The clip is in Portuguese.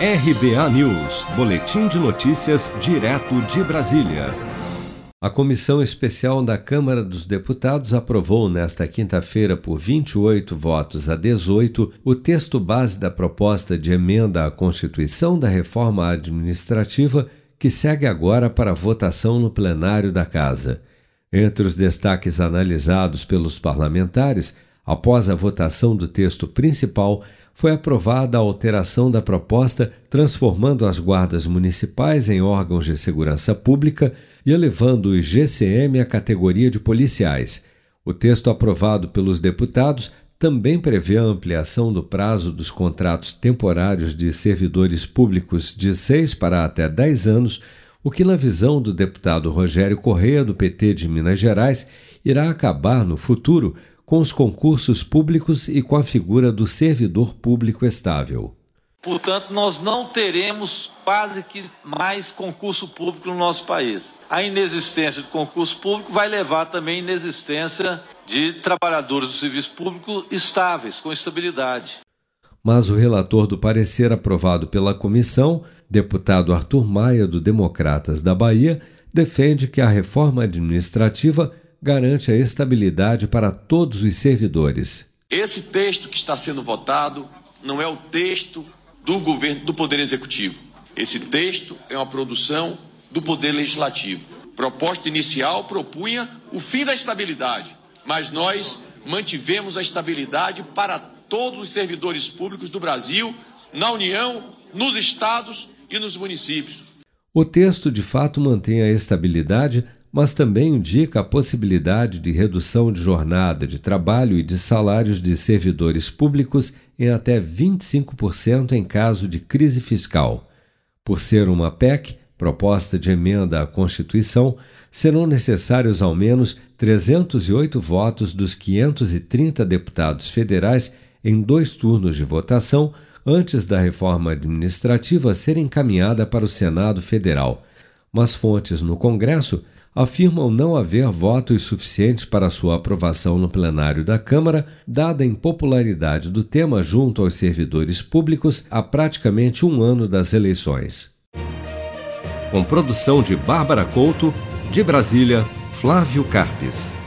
RBA News, Boletim de Notícias, direto de Brasília. A Comissão Especial da Câmara dos Deputados aprovou nesta quinta-feira, por 28 votos a 18, o texto base da proposta de emenda à Constituição da Reforma Administrativa, que segue agora para votação no plenário da Casa. Entre os destaques analisados pelos parlamentares, após a votação do texto principal, foi aprovada a alteração da proposta transformando as guardas municipais em órgãos de segurança pública e elevando o GCM à categoria de policiais. O texto aprovado pelos deputados também prevê a ampliação do prazo dos contratos temporários de servidores públicos de seis para até dez anos, o que, na visão do deputado Rogério Correia, do PT de Minas Gerais, irá acabar no futuro com os concursos públicos e com a figura do servidor público estável. Portanto, nós não teremos quase que mais concurso público no nosso país. A inexistência de concurso público vai levar também à inexistência de trabalhadores do serviço público estáveis, com estabilidade. Mas o relator do parecer aprovado pela comissão, deputado Arthur Maia, do Democratas da Bahia, defende que a reforma administrativa garante a estabilidade para todos os servidores. Esse texto que está sendo votado não é o texto do governo do Poder Executivo. Esse texto é uma produção do Poder Legislativo. Proposta inicial propunha o fim da estabilidade, mas nós mantivemos a estabilidade para todos os servidores públicos do Brasil, na União, nos estados e nos municípios. O texto de fato mantém a estabilidade mas também indica a possibilidade de redução de jornada de trabalho e de salários de servidores públicos em até 25% em caso de crise fiscal. Por ser uma PEC, proposta de emenda à Constituição, serão necessários ao menos 308 votos dos 530 deputados federais em dois turnos de votação antes da reforma administrativa ser encaminhada para o Senado Federal. Mas fontes no Congresso afirmam não haver votos suficientes para sua aprovação no plenário da Câmara, dada a impopularidade do tema junto aos servidores públicos há praticamente um ano das eleições. Com produção de Bárbara Couto, de Brasília, Flávio Carpes.